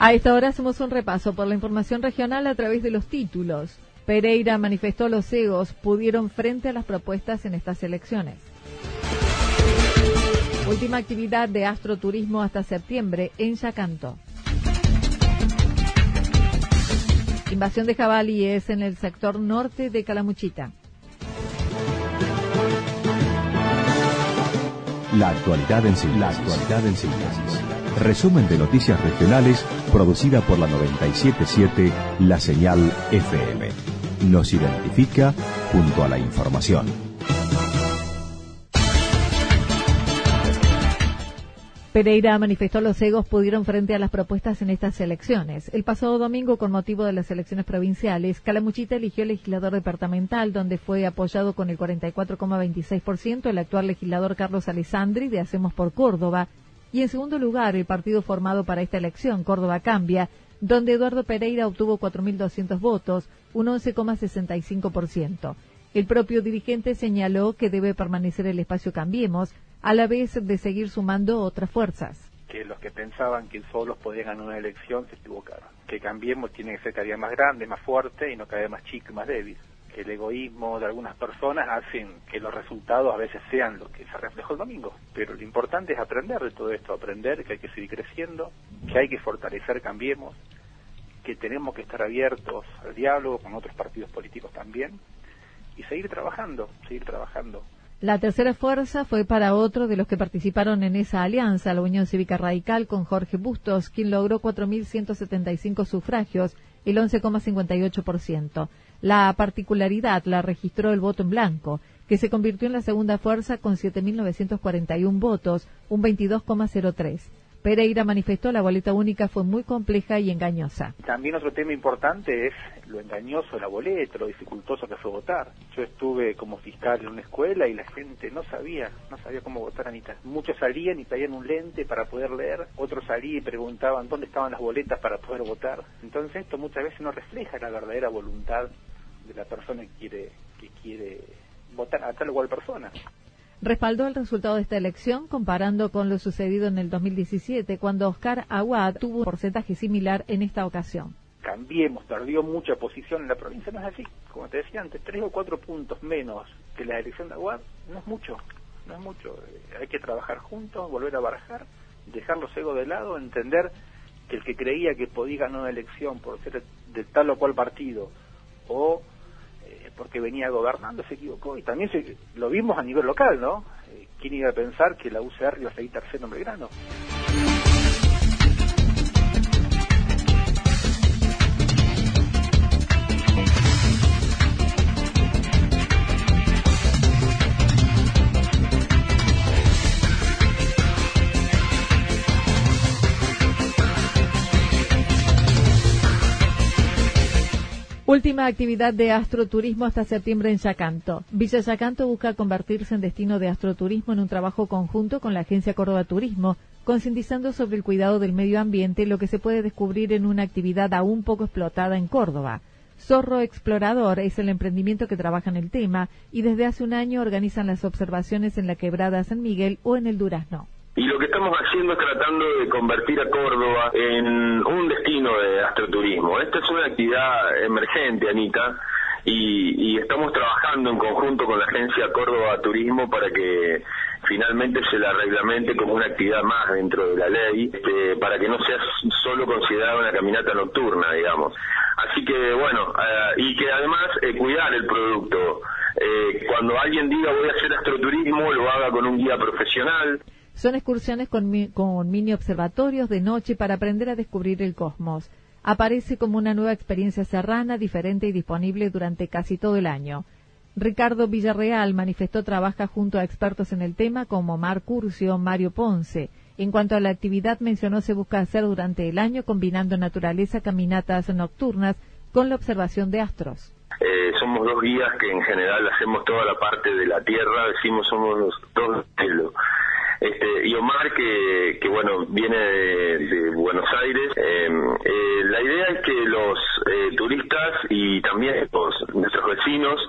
A esta hora hacemos un repaso por la información regional a través de los títulos. Pereira manifestó los egos pudieron frente a las propuestas en estas elecciones. Última actividad de astroturismo hasta septiembre en Yacanto. Invasión de jabalíes en el sector norte de Calamuchita. La actualidad en síntesis. La actualidad en síntesis. Resumen de noticias regionales producida por la 977 La Señal FM. Nos identifica junto a la información. Pereira manifestó los egos pudieron frente a las propuestas en estas elecciones. El pasado domingo, con motivo de las elecciones provinciales, Calamuchita eligió legislador departamental, donde fue apoyado con el 44,26% el actual legislador Carlos Alessandri de Hacemos por Córdoba, y en segundo lugar el partido formado para esta elección, Córdoba Cambia, donde Eduardo Pereira obtuvo 4.200 votos, un 11,65%. El propio dirigente señaló que debe permanecer el espacio Cambiemos, a la vez de seguir sumando otras fuerzas. Que los que pensaban que solos podían ganar una elección se equivocaron. Que Cambiemos tiene que ser cada día más grande, más fuerte y no cada vez más chico y más débil. El egoísmo de algunas personas hacen que los resultados a veces sean lo que se reflejó el domingo. Pero lo importante es aprender de todo esto, aprender que hay que seguir creciendo, que hay que fortalecer Cambiemos, que tenemos que estar abiertos al diálogo con otros partidos políticos también y seguir trabajando, seguir trabajando. La tercera fuerza fue para otro de los que participaron en esa alianza, la Unión Cívica Radical, con Jorge Bustos, quien logró 4.175 sufragios, el 11,58%. La particularidad la registró el voto en blanco, que se convirtió en la segunda fuerza con 7.941 votos, un 22,03%. Pereira manifestó la boleta única fue muy compleja y engañosa. También otro tema importante es lo engañoso de la boleta, lo dificultoso que fue votar. Yo estuve como fiscal en una escuela y la gente no sabía, no sabía cómo votar, Anita. Muchos salían y traían un lente para poder leer, otros salían y preguntaban dónde estaban las boletas para poder votar. Entonces esto muchas veces no refleja la verdadera voluntad de la persona que quiere, que quiere votar a tal o cual persona respaldó el resultado de esta elección comparando con lo sucedido en el 2017, cuando Oscar Aguad tuvo un porcentaje similar en esta ocasión. Cambiemos, perdió mucha posición en la provincia, no es así. Como te decía antes, tres o cuatro puntos menos que la elección de Aguad no es mucho, no es mucho. Eh, hay que trabajar juntos, volver a barajar, dejar los egos de lado, entender que el que creía que podía ganar una elección por ser de tal o cual partido o porque venía gobernando, se equivocó. Y también se, lo vimos a nivel local, ¿no? Eh, ¿Quién iba a pensar que la UCR iba a seguir tercero en Belgrano? Última actividad de astroturismo hasta septiembre en Yacanto. Villa Yacanto busca convertirse en destino de astroturismo en un trabajo conjunto con la Agencia Córdoba Turismo, concientizando sobre el cuidado del medio ambiente, lo que se puede descubrir en una actividad aún poco explotada en Córdoba. Zorro Explorador es el emprendimiento que trabaja en el tema y desde hace un año organizan las observaciones en la Quebrada San Miguel o en el Durazno. Y lo que estamos haciendo es tratando de convertir a Córdoba en un destino de astroturismo. Esta es una actividad emergente, Anita, y, estamos trabajando en conjunto con la agencia Córdoba Turismo para que finalmente se la reglamente como una actividad más dentro de la ley, este, para que no sea solo considerada una caminata nocturna, digamos. Así que bueno, eh, y que además eh, cuidar el producto. Eh, cuando alguien diga voy a hacer astroturismo, lo haga con un guía profesional. Son excursiones con, con mini observatorios de noche para aprender a descubrir el cosmos. Aparece como una nueva experiencia serrana, diferente y disponible durante casi todo el año. Ricardo Villarreal manifestó trabaja junto a expertos en el tema como Mar Curcio, Mario Ponce. En cuanto a la actividad, mencionó se busca hacer durante el año combinando naturaleza, caminatas nocturnas con la observación de astros. Eh, somos dos guías que en general hacemos toda la parte de la Tierra, decimos somos dos cielo. Este, y Omar, que, que bueno, viene de, Buenos Aires. Eh, eh, la idea es que los turistas y también nuestros vecinos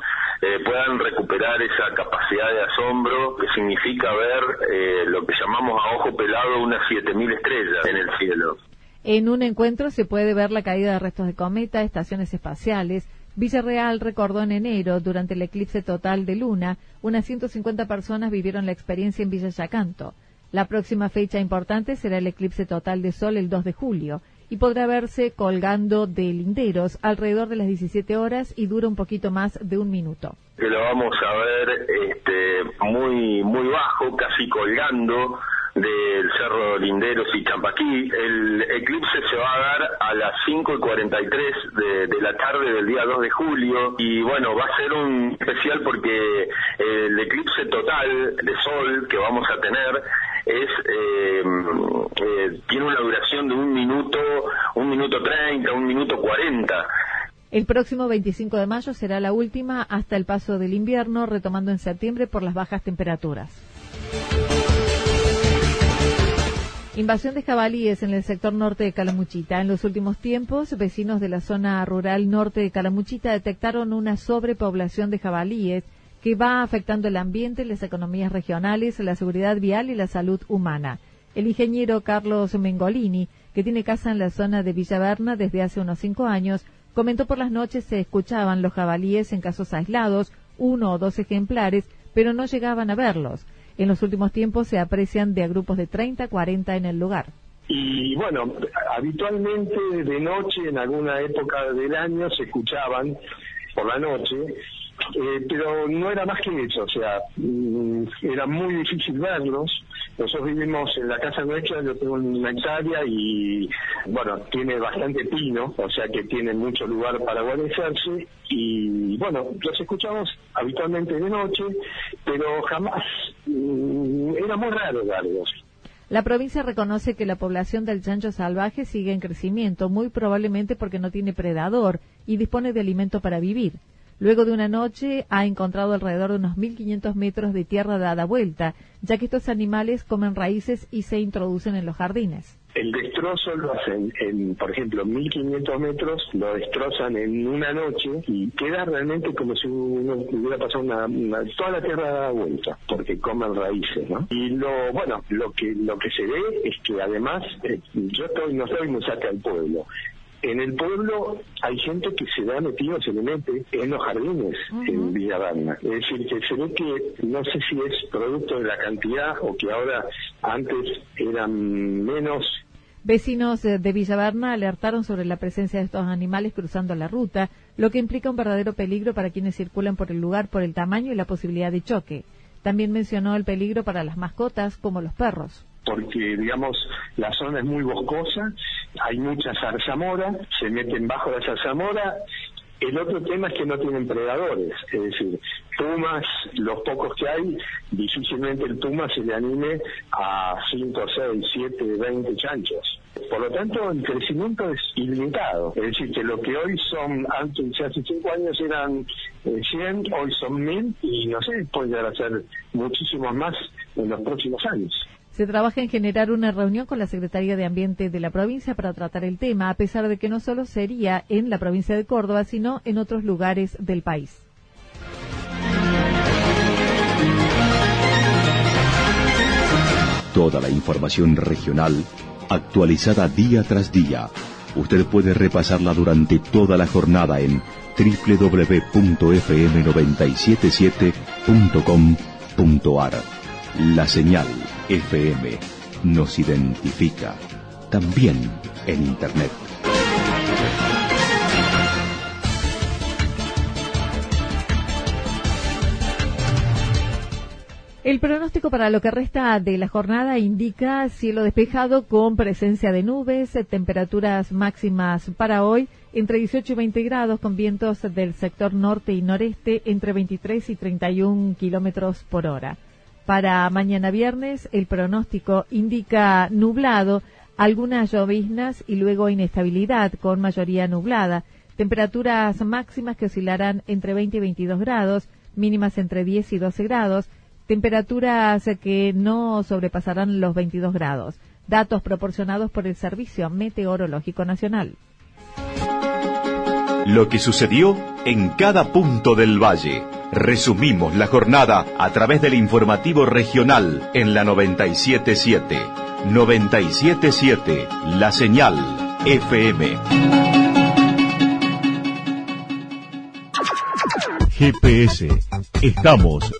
eh, puedan recuperar esa capacidad de asombro que significa ver eh, lo que llamamos a ojo pelado unas 7.000 estrellas en el cielo. En un encuentro se puede ver la caída de restos de cometa, estaciones espaciales. Villarreal recordó en enero, durante el eclipse total de luna, unas 150 personas vivieron la experiencia en Villa Yacanto. La próxima fecha importante será el eclipse total de sol el 2 de julio y podrá verse colgando de linderos alrededor de las 17 horas y dura un poquito más de un minuto. Que lo vamos a ver este, muy muy bajo, casi colgando del Cerro Linderos y Champaquí. El eclipse se va a dar a las 5 y 43 de, de la tarde del día 2 de julio y bueno, va a ser un especial porque el eclipse total de sol que vamos a tener es eh, eh, tiene una duración de un minuto, un minuto treinta, un minuto cuarenta. El próximo 25 de mayo será la última hasta el paso del invierno, retomando en septiembre por las bajas temperaturas. Invasión de jabalíes en el sector norte de Calamuchita. En los últimos tiempos, vecinos de la zona rural norte de Calamuchita detectaron una sobrepoblación de jabalíes que va afectando el ambiente, las economías regionales, la seguridad vial y la salud humana. El ingeniero Carlos Mengolini, que tiene casa en la zona de Villaverna desde hace unos cinco años, comentó por las noches se escuchaban los jabalíes en casos aislados, uno o dos ejemplares, pero no llegaban a verlos. En los últimos tiempos se aprecian de a grupos de 30 a 40 en el lugar. Y bueno, habitualmente de noche, en alguna época del año, se escuchaban por la noche eh, pero no era más que eso, o sea, mm, era muy difícil verlos. Nosotros vivimos en la casa nuestra, yo tengo una hectárea y, bueno, tiene bastante pino, o sea que tiene mucho lugar para guarecerse. Y, bueno, los escuchamos habitualmente de noche, pero jamás, era muy raro. La provincia reconoce que la población del chancho salvaje sigue en crecimiento, muy probablemente porque no tiene predador y dispone de alimento para vivir. Luego de una noche ha encontrado alrededor de unos 1.500 metros de tierra dada vuelta, ya que estos animales comen raíces y se introducen en los jardines. El destrozo lo hacen, en, por ejemplo, 1500 metros, lo destrozan en una noche y queda realmente como si uno hubiera pasado una, toda la tierra dada vuelta, porque comen raíces, ¿no? Y lo, bueno, lo que lo que se ve es que además, eh, yo estoy, no estoy muy cerca del pueblo, en el pueblo hay gente que se da metido, se le mete en los jardines en Villavarna. Es decir, que se ve que no sé si es producto de la cantidad o que ahora antes eran menos. Vecinos de Villavarna alertaron sobre la presencia de estos animales cruzando la ruta, lo que implica un verdadero peligro para quienes circulan por el lugar por el tamaño y la posibilidad de choque. También mencionó el peligro para las mascotas como los perros porque digamos la zona es muy boscosa, hay mucha zarzamora, se meten bajo la zarzamora. El otro tema es que no tienen predadores, es decir, pumas, los pocos que hay, difícilmente el puma se le anime a 5, 6, 7, 20 chanchos. Por lo tanto, el crecimiento es ilimitado. Es decir, que lo que hoy son, antes, hace 5 años eran 100, eh, hoy son 1000 y no sé, puede llegar a ser muchísimos más en los próximos años. Se trabaja en generar una reunión con la Secretaría de Ambiente de la provincia para tratar el tema, a pesar de que no solo sería en la provincia de Córdoba, sino en otros lugares del país. Toda la información regional actualizada día tras día. Usted puede repasarla durante toda la jornada en www.fm977.com.ar La señal FM nos identifica también en Internet. El pronóstico para lo que resta de la jornada indica cielo despejado con presencia de nubes, temperaturas máximas para hoy entre 18 y 20 grados con vientos del sector norte y noreste entre 23 y 31 kilómetros por hora. Para mañana viernes el pronóstico indica nublado, algunas lloviznas y luego inestabilidad con mayoría nublada. Temperaturas máximas que oscilarán entre 20 y 22 grados, mínimas entre 10 y 12 grados temperaturas que no sobrepasarán los 22 grados. Datos proporcionados por el Servicio Meteorológico Nacional. Lo que sucedió en cada punto del valle. Resumimos la jornada a través del informativo regional en la 977. 977, la señal FM. GPS. Estamos.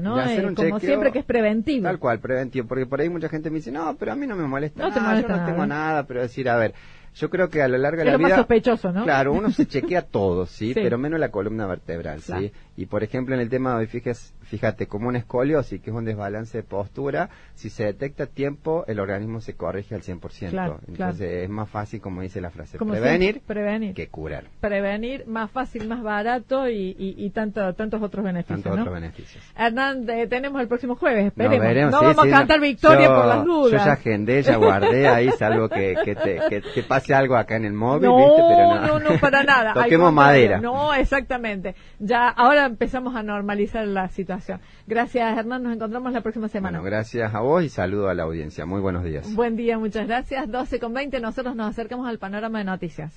¿no? Eh, como siempre que es preventivo. Tal cual, preventivo. Porque por ahí mucha gente me dice, no, pero a mí no me molesta no nada, yo no tengo nada, pero decir, a ver, yo creo que a lo largo de la vida... Más sospechoso, ¿no? Claro, uno se chequea todo, ¿sí? Pero menos la columna vertebral, ¿sí? Y por ejemplo, en el tema de hoy, fíjese, fíjate, como una escoliosis, que es un desbalance de postura, si se detecta a tiempo, el organismo se corrige al 100%. Entonces es más fácil, como dice la frase, prevenir, prevenir, que curar. Prevenir, más fácil, más barato y, y, tanto, tantos otros beneficios. Tantos otros beneficios. Hernán, eh, tenemos el próximo jueves, esperemos. No, vamos a cantar victoria por las dudas. Yo ya agendé, ya guardé ahí, salvo que, que, te, que, pase algo acá en el móvil, no, ¿viste? Pero no, no, no, para nada. Toquemos madera. No, exactamente. Ya, ahora empezamos a normalizar la situación. Gracias, Hernán. Nos encontramos la próxima semana. Bueno, gracias a vos y saludo a la audiencia. Muy buenos días. Buen día, muchas gracias. 12 con 20. Nosotros nos acercamos al panorama de noticias.